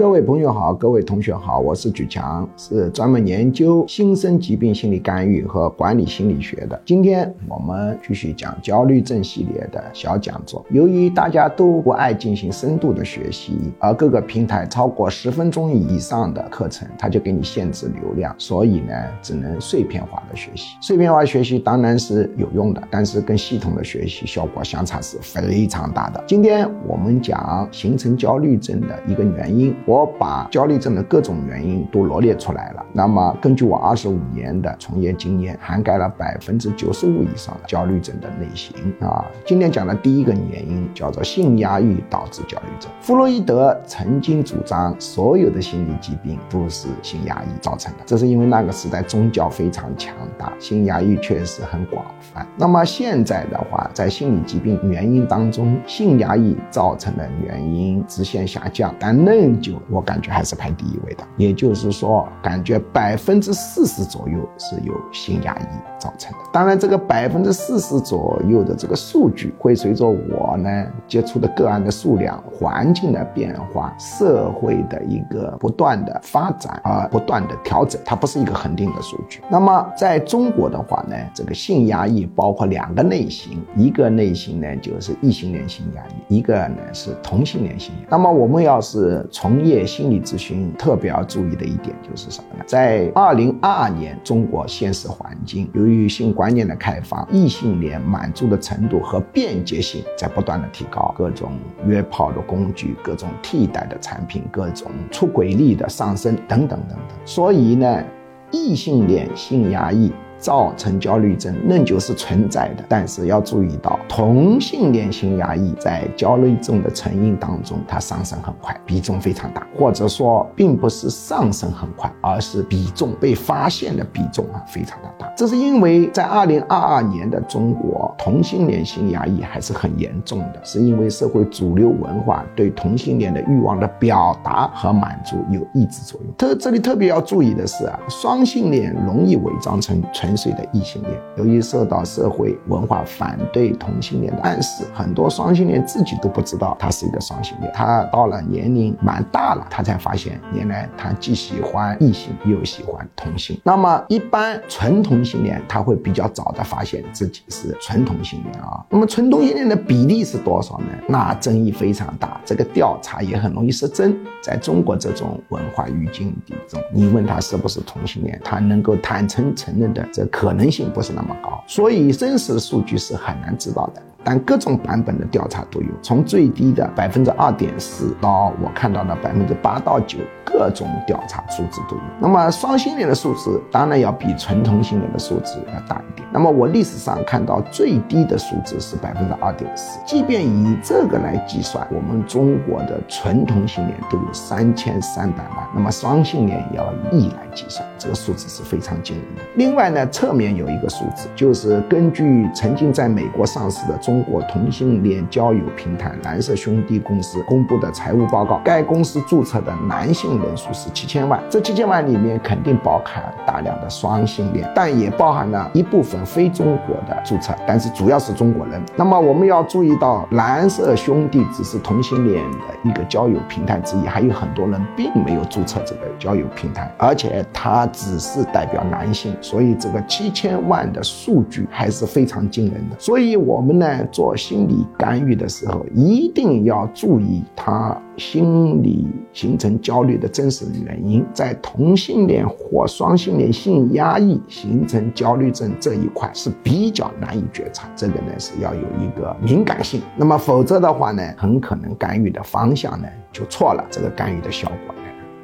各位朋友好，各位同学好，我是举强，是专门研究新生疾病心理干预和管理心理学的。今天我们继续讲焦虑症系列的小讲座。由于大家都不爱进行深度的学习，而各个平台超过十分钟以上的课程，它就给你限制流量，所以呢，只能碎片化的学习。碎片化学习当然是有用的，但是跟系统的学习效果相差是非常大的。今天我们讲形成焦虑症的一个原因。我把焦虑症的各种原因都罗列出来了。那么，根据我二十五年的从业经验，涵盖了百分之九十五以上的焦虑症的类型啊。今天讲的第一个原因叫做性压抑导致焦虑症。弗洛伊德曾经主张，所有的心理疾病都是性压抑造成的，这是因为那个时代宗教非常强大，性压抑确实很广泛。那么现在的话，在心理疾病原因当中，性压抑造成的原因直线下降，但仍旧。我感觉还是排第一位的，也就是说，感觉百分之四十左右是由性压抑造成的。当然，这个百分之四十左右的这个数据会随着我呢接触的个案的数量、环境的变化、社会的一个不断的发展而不断的调整，它不是一个恒定的数据。那么在中国的话呢，这个性压抑包括两个类型，一个类型呢就是异性恋性压抑，一个呢是同性恋性压抑。那么我们要是从业业心理咨询特别要注意的一点就是什么呢？在二零二二年中国现实环境，由于性观念的开放，异性恋满足的程度和便捷性在不断的提高，各种约炮的工具、各种替代的产品、各种出轨率的上升等等等等。所以呢，异性恋性压抑。造成焦虑症仍旧是存在的，但是要注意到同性恋性压抑在焦虑症的成因当中，它上升很快，比重非常大，或者说并不是上升很快，而是比重被发现的比重啊非常的大。这是因为在二零二二年的中国，同性恋性压抑还是很严重的，是因为社会主流文化对同性恋的欲望的表达和满足有抑制作用。特这里特别要注意的是啊，双性恋容易伪装成纯。粹的异性恋，由于受到社会文化反对同性恋的暗示，很多双性恋自己都不知道他是一个双性恋。他到了年龄蛮大了，他才发现原来他既喜欢异性又喜欢同性。那么一般纯同性恋他会比较早的发现自己是纯同性恋啊。那么纯同性恋的比例是多少呢？那争议非常大，这个调查也很容易失真。在中国这种文化语境底中，你问他是不是同性恋，他能够坦诚承认的。这可能性不是那么高，所以真实数据是很难知道的。但各种版本的调查都有，从最低的百分之二点四到我看到的百分之八到九，各种调查数字都有。那么双性恋的数字当然要比纯同性恋的数字要大一点。那么我历史上看到最低的数字是百分之二点四，即便以这个来计算，我们中国的纯同性恋都有三千三百万，那么双性恋也要亿来计算，这个数字是非常惊人的。另外呢，侧面有一个数字，就是根据曾经在美国上市的。中国同性恋交友平台蓝色兄弟公司公布的财务报告，该公司注册的男性人数是七千万，这七千万里面肯定包含大量的双性恋，但也包含了一部分非中国的注册，但是主要是中国人。那么我们要注意到，蓝色兄弟只是同性恋的一个交友平台之一，还有很多人并没有注册这个交友平台，而且它只是代表男性，所以这个七千万的数据还是非常惊人的。所以我们呢？做心理干预的时候，一定要注意他心理形成焦虑的真实原因。在同性恋或双性恋性压抑形成焦虑症这一块是比较难以觉察，这个呢是要有一个敏感性。那么否则的话呢，很可能干预的方向呢就错了，这个干预的效果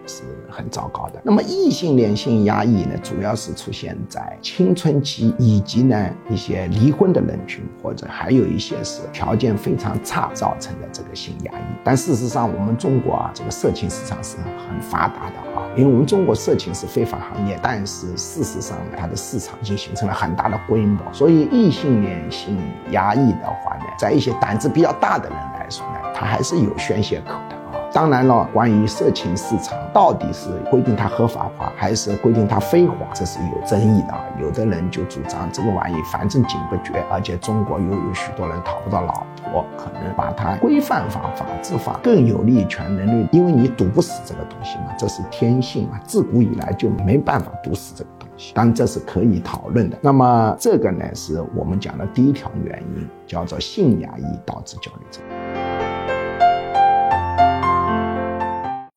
是。很糟糕的。那么异性恋性压抑呢，主要是出现在青春期，以及呢一些离婚的人群，或者还有一些是条件非常差造成的这个性压抑。但事实上，我们中国啊，这个色情市场是很发达的啊，因为我们中国色情是非法行业，但是事实上呢它的市场已经形成了很大的规模。所以异性恋性压抑的话呢，在一些胆子比较大的人来说呢，它还是有宣泄口的。当然了，关于色情市场，到底是规定它合法化，还是规定它非法，这是有争议的。有的人就主张这个玩意反正警不绝，而且中国又有许多人讨不到老婆，可能把它规范化、法制化更有利于全人类，因为你堵不死这个东西嘛，这是天性嘛，自古以来就没办法堵死这个东西。当然这是可以讨论的。那么这个呢，是我们讲的第一条原因，叫做性压抑导致焦虑症。